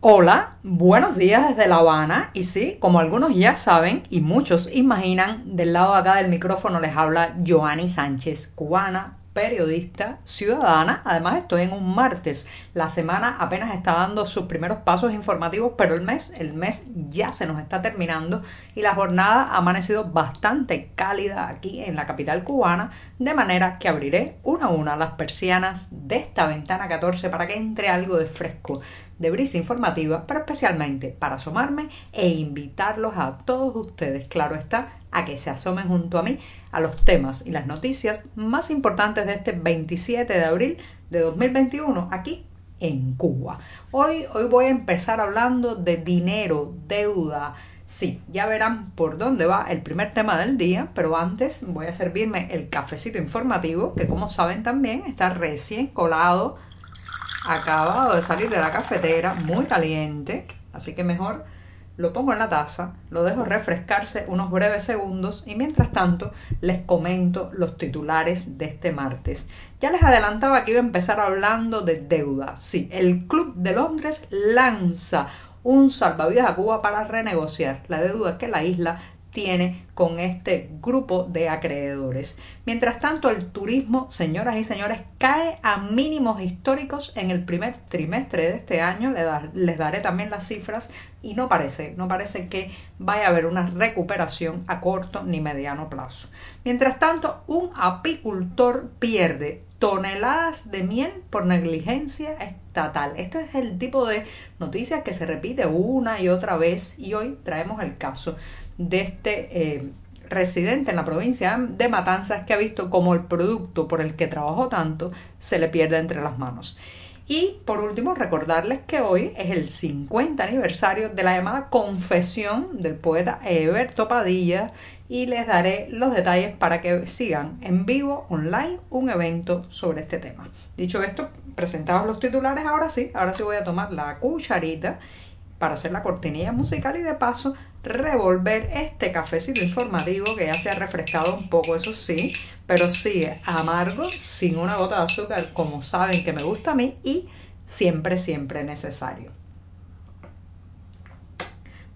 Hola, buenos días desde La Habana. Y sí, como algunos ya saben y muchos imaginan, del lado de acá del micrófono les habla Joanny Sánchez, cubana, periodista, ciudadana. Además estoy en un martes. La semana apenas está dando sus primeros pasos informativos, pero el mes, el mes ya se nos está terminando y la jornada ha amanecido bastante cálida aquí en la capital cubana, de manera que abriré una a una las persianas de esta ventana 14 para que entre algo de fresco de brisa informativa, pero especialmente para asomarme e invitarlos a todos ustedes, claro está, a que se asomen junto a mí a los temas y las noticias más importantes de este 27 de abril de 2021 aquí en Cuba. Hoy, hoy voy a empezar hablando de dinero, deuda. Sí, ya verán por dónde va el primer tema del día, pero antes voy a servirme el cafecito informativo, que como saben también está recién colado, acabado de salir de la cafetera, muy caliente, así que mejor lo pongo en la taza, lo dejo refrescarse unos breves segundos y mientras tanto les comento los titulares de este martes. Ya les adelantaba que iba a empezar hablando de deuda. Sí, el Club de Londres lanza un salvavidas a Cuba para renegociar la deuda que la isla con este grupo de acreedores. Mientras tanto, el turismo, señoras y señores, cae a mínimos históricos en el primer trimestre de este año. Les daré también las cifras y no parece, no parece que vaya a haber una recuperación a corto ni mediano plazo. Mientras tanto, un apicultor pierde toneladas de miel por negligencia estatal. Este es el tipo de noticias que se repite una y otra vez y hoy traemos el caso de este eh, residente en la provincia de Matanzas que ha visto como el producto por el que trabajó tanto se le pierde entre las manos. Y por último, recordarles que hoy es el 50 aniversario de la llamada confesión del poeta Eberto Padilla y les daré los detalles para que sigan en vivo, online, un evento sobre este tema. Dicho esto, presentados los titulares, ahora sí, ahora sí voy a tomar la cucharita para hacer la cortinilla musical y de paso revolver este cafecito informativo que ya se ha refrescado un poco, eso sí, pero sigue amargo, sin una gota de azúcar, como saben que me gusta a mí y siempre, siempre necesario.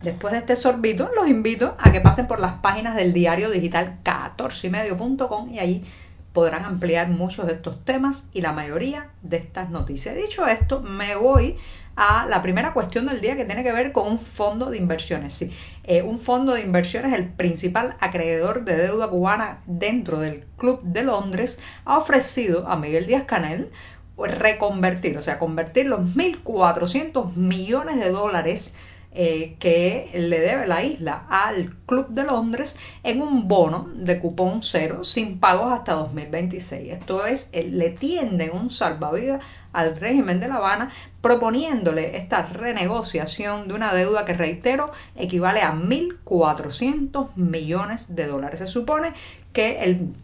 Después de este sorbito, los invito a que pasen por las páginas del diario digital 14ymedio.com y ahí podrán ampliar muchos de estos temas y la mayoría de estas noticias. Dicho esto, me voy a la primera cuestión del día que tiene que ver con un fondo de inversiones. Sí, eh, un fondo de inversiones, el principal acreedor de deuda cubana dentro del Club de Londres, ha ofrecido a Miguel Díaz Canel reconvertir, o sea, convertir los 1.400 millones de dólares eh, que le debe la isla al Club de Londres en un bono de cupón cero sin pagos hasta 2026. Esto es, eh, le tienden un salvavidas al régimen de La Habana proponiéndole esta renegociación de una deuda que, reitero, equivale a 1.400 millones de dólares. Se supone que el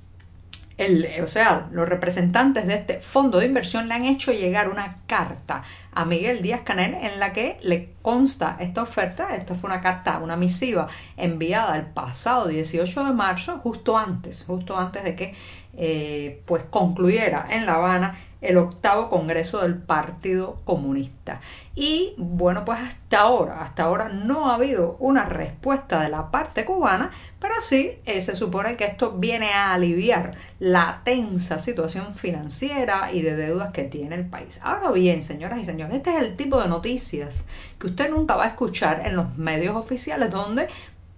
o sea, los representantes de este fondo de inversión le han hecho llegar una carta a Miguel Díaz Canel en la que le consta esta oferta. Esta fue una carta, una misiva enviada el pasado 18 de marzo, justo antes, justo antes de que eh, pues concluyera en La Habana el octavo Congreso del Partido Comunista. Y bueno, pues hasta ahora, hasta ahora no ha habido una respuesta de la parte cubana, pero sí eh, se supone que esto viene a aliviar la tensa situación financiera y de deudas que tiene el país. Ahora bien, señoras y señores, este es el tipo de noticias que usted nunca va a escuchar en los medios oficiales donde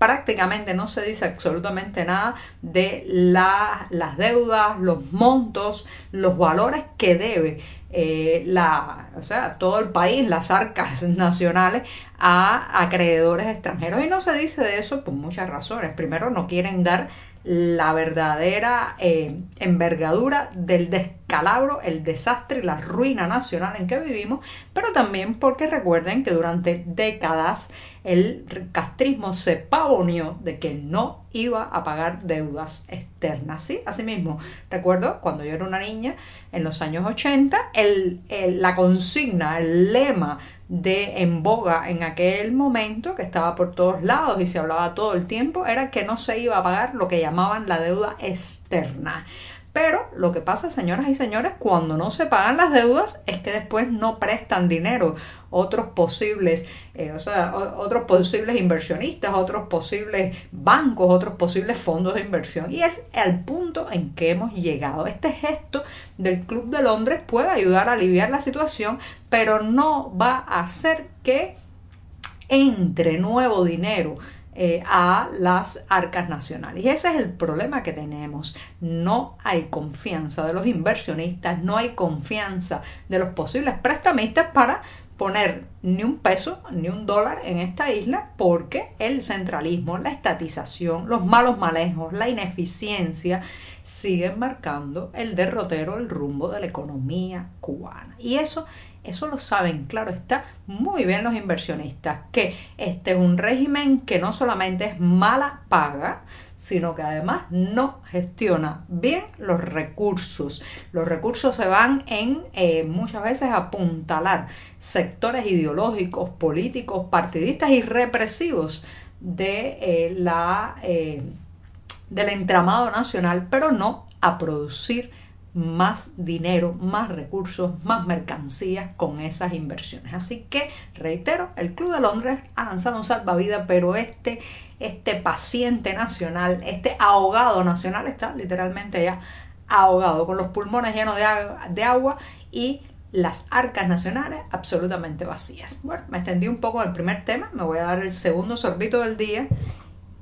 prácticamente no se dice absolutamente nada de las deudas, los montos, los valores que debe eh, la, o sea, todo el país, las arcas nacionales a acreedores extranjeros. Y no se dice de eso por muchas razones. Primero, no quieren dar la verdadera eh, envergadura del descalabro, el desastre y la ruina nacional en que vivimos, pero también porque recuerden que durante décadas el castrismo se pavoneó de que no iba a pagar deudas externas. ¿sí? Asimismo, recuerdo cuando yo era una niña en los años 80, el, la consigna, el lema de en boga en aquel momento, que estaba por todos lados y se hablaba todo el tiempo, era que no se iba a pagar lo que llamaban la deuda externa. Pero lo que pasa, señoras y señores, cuando no se pagan las deudas es que después no prestan dinero otros posibles, eh, o sea, otros posibles inversionistas, otros posibles bancos, otros posibles fondos de inversión. Y es el punto en que hemos llegado. Este gesto del Club de Londres puede ayudar a aliviar la situación, pero no va a hacer que entre nuevo dinero eh, a las arcas nacionales. Y ese es el problema que tenemos. No hay confianza de los inversionistas, no hay confianza de los posibles prestamistas para poner ni un peso ni un dólar en esta isla porque el centralismo, la estatización, los malos manejos, la ineficiencia siguen marcando el derrotero, el rumbo de la economía cubana. Y eso eso lo saben, claro está, muy bien los inversionistas, que este es un régimen que no solamente es mala paga, sino que además no gestiona bien los recursos. Los recursos se van en eh, muchas veces apuntalar sectores ideológicos, políticos, partidistas y represivos de eh, la, eh, del entramado nacional, pero no a producir más dinero, más recursos, más mercancías con esas inversiones. Así que, reitero, el Club de Londres ha lanzado un salvavidas, pero este, este paciente nacional, este ahogado nacional está literalmente ya ahogado, con los pulmones llenos de, de agua y las arcas nacionales absolutamente vacías. Bueno, me extendí un poco en el primer tema, me voy a dar el segundo sorbito del día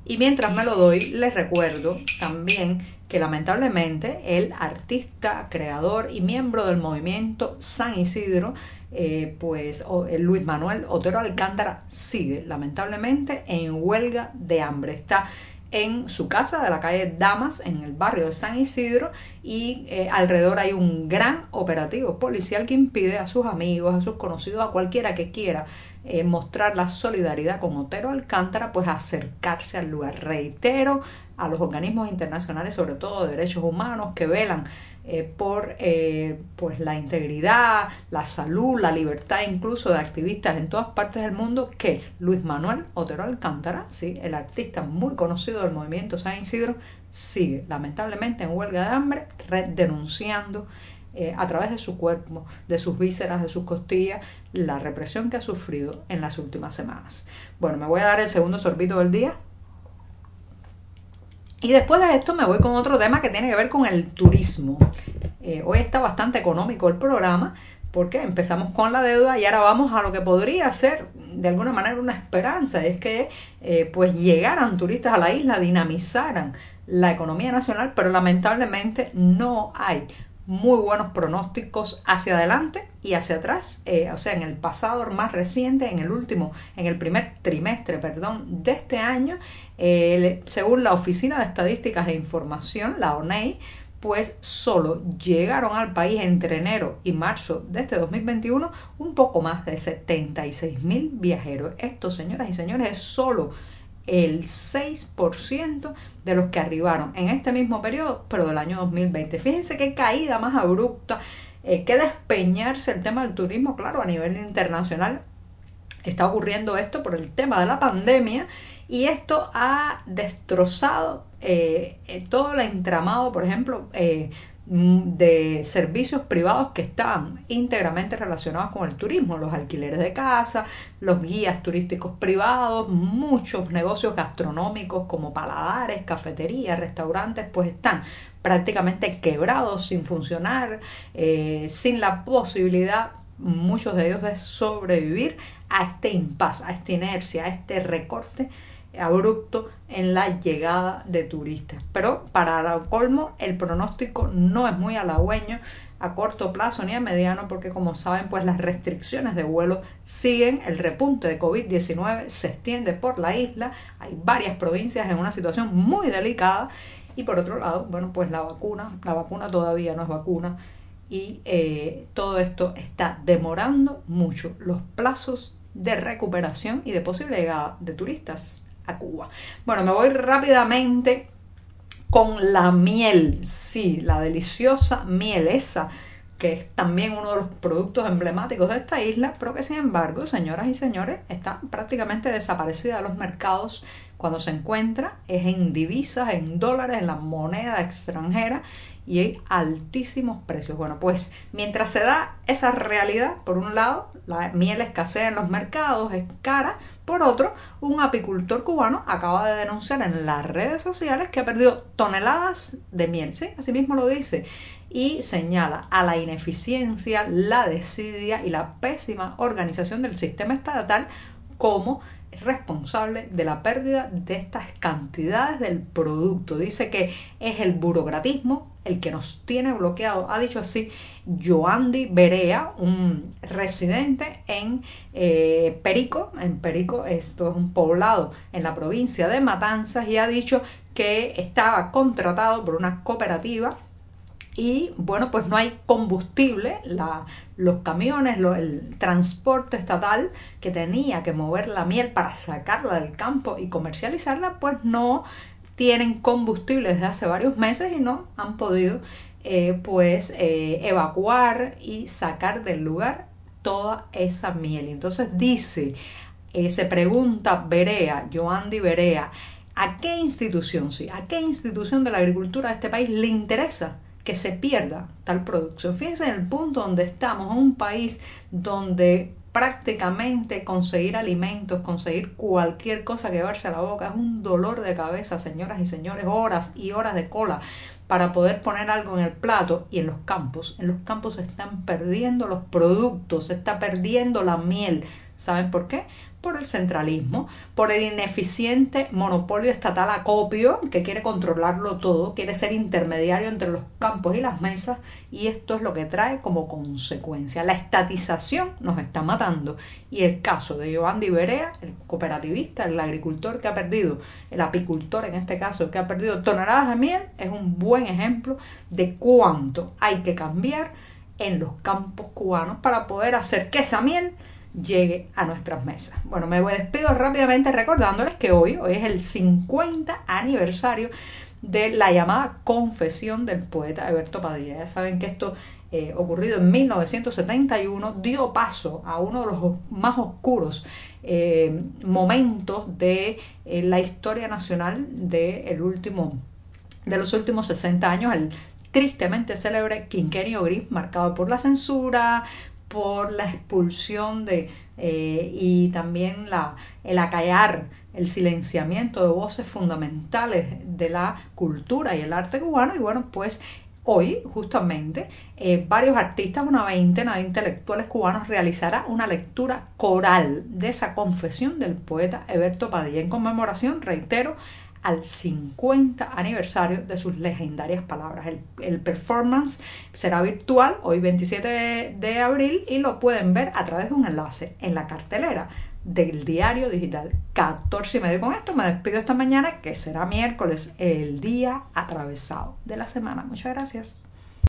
y mientras me lo doy, les recuerdo también que lamentablemente el artista, creador y miembro del movimiento San Isidro, eh, pues Luis Manuel Otero Alcántara sigue lamentablemente en huelga de hambre. Está en su casa de la calle Damas, en el barrio de San Isidro, y eh, alrededor hay un gran operativo policial que impide a sus amigos, a sus conocidos, a cualquiera que quiera eh, mostrar la solidaridad con Otero Alcántara, pues acercarse al lugar. Reitero a los organismos internacionales, sobre todo de derechos humanos, que velan eh, por eh, pues la integridad, la salud, la libertad incluso de activistas en todas partes del mundo, que Luis Manuel Otero Alcántara, ¿sí? el artista muy conocido del movimiento San Isidro, sigue lamentablemente en huelga de hambre, denunciando eh, a través de su cuerpo, de sus vísceras, de sus costillas, la represión que ha sufrido en las últimas semanas. Bueno, me voy a dar el segundo sorbito del día. Y después de esto me voy con otro tema que tiene que ver con el turismo. Eh, hoy está bastante económico el programa porque empezamos con la deuda y ahora vamos a lo que podría ser de alguna manera una esperanza, es que eh, pues llegaran turistas a la isla, dinamizaran la economía nacional, pero lamentablemente no hay muy buenos pronósticos hacia adelante y hacia atrás, eh, o sea, en el pasado más reciente, en el último, en el primer trimestre, perdón, de este año, eh, según la Oficina de Estadísticas e Información, la ONEI, pues solo llegaron al país entre enero y marzo de este 2021 un poco más de 76 mil viajeros. Esto, señoras y señores, es solo el 6% de los que arribaron en este mismo periodo, pero del año 2020. Fíjense qué caída más abrupta, eh, qué despeñarse el tema del turismo, claro, a nivel internacional está ocurriendo esto por el tema de la pandemia y esto ha destrozado eh, eh, todo el entramado, por ejemplo, Mm, de servicios privados que están íntegramente relacionados con el turismo, los alquileres de casa, los guías turísticos privados, muchos negocios gastronómicos como paladares, cafeterías, restaurantes, pues están prácticamente quebrados, sin funcionar, eh, sin la posibilidad, muchos de ellos, de sobrevivir a este impasse, a esta inercia, a este recorte abrupto en la llegada de turistas. Pero para colmo, el pronóstico no es muy halagüeño a corto plazo ni a mediano porque como saben pues las restricciones de vuelo siguen, el repunte de COVID-19 se extiende por la isla, hay varias provincias en una situación muy delicada Y por otro lado, bueno, pues la vacuna, la vacuna todavía no es vacuna y eh, todo esto está demorando mucho los plazos de recuperación y de posible llegada de turistas Cuba. Bueno, me voy rápidamente con la miel, sí, la deliciosa miel esa que es también uno de los productos emblemáticos de esta isla, pero que sin embargo, señoras y señores, está prácticamente desaparecida de los mercados cuando se encuentra, es en divisas, en dólares, en la moneda extranjera y hay altísimos precios. Bueno, pues mientras se da esa realidad, por un lado, la miel escasea en los mercados, es cara, por otro, un apicultor cubano acaba de denunciar en las redes sociales que ha perdido toneladas de miel, ¿sí? Así mismo lo dice, y señala a la ineficiencia, la desidia y la pésima organización del sistema estatal como responsable de la pérdida de estas cantidades del producto. Dice que es el burocratismo el que nos tiene bloqueado. Ha dicho así Joandi Berea, un residente en eh, Perico. En Perico, esto es un poblado en la provincia de Matanzas, y ha dicho que estaba contratado por una cooperativa y bueno, pues no hay combustible, los camiones, el transporte estatal que tenía que mover la miel para sacarla del campo y comercializarla, pues no tienen combustible desde hace varios meses y no han podido eh, pues eh, evacuar y sacar del lugar toda esa miel. Entonces dice, eh, se pregunta Berea, Joandi Berea, ¿a qué institución, sí, a qué institución de la agricultura de este país le interesa que se pierda tal producción. Fíjense en el punto donde estamos, en un país donde prácticamente conseguir alimentos, conseguir cualquier cosa que verse a la boca es un dolor de cabeza, señoras y señores, horas y horas de cola para poder poner algo en el plato y en los campos, en los campos se están perdiendo los productos, se está perdiendo la miel. ¿Saben por qué? Por el centralismo, por el ineficiente monopolio estatal acopio que quiere controlarlo todo, quiere ser intermediario entre los campos y las mesas y esto es lo que trae como consecuencia. La estatización nos está matando y el caso de Giovanni Berea, el cooperativista, el agricultor que ha perdido, el apicultor en este caso que ha perdido toneladas de miel, es un buen ejemplo de cuánto hay que cambiar en los campos cubanos para poder hacer que esa miel llegue a nuestras mesas. Bueno, me despido rápidamente recordándoles que hoy, hoy es el 50 aniversario de la llamada confesión del poeta Eberto Padilla. Ya saben que esto eh, ocurrido en 1971 dio paso a uno de los más oscuros eh, momentos de eh, la historia nacional de, último, de los últimos 60 años, el tristemente célebre quinquenio gris marcado por la censura, por la expulsión de eh, y también la, el acallar, el silenciamiento de voces fundamentales de la cultura y el arte cubano. Y bueno, pues hoy justamente eh, varios artistas, una veintena de intelectuales cubanos, realizará una lectura coral de esa confesión del poeta Eberto Padilla en conmemoración, reitero, al 50 aniversario de sus legendarias palabras. El, performance será virtual hoy 27 de, abril y lo pueden ver a través de un enlace en la cartelera del diario digital 14 y medio. Con esto me despido esta mañana que será miércoles, el día atravesado de la semana. Muchas gracias.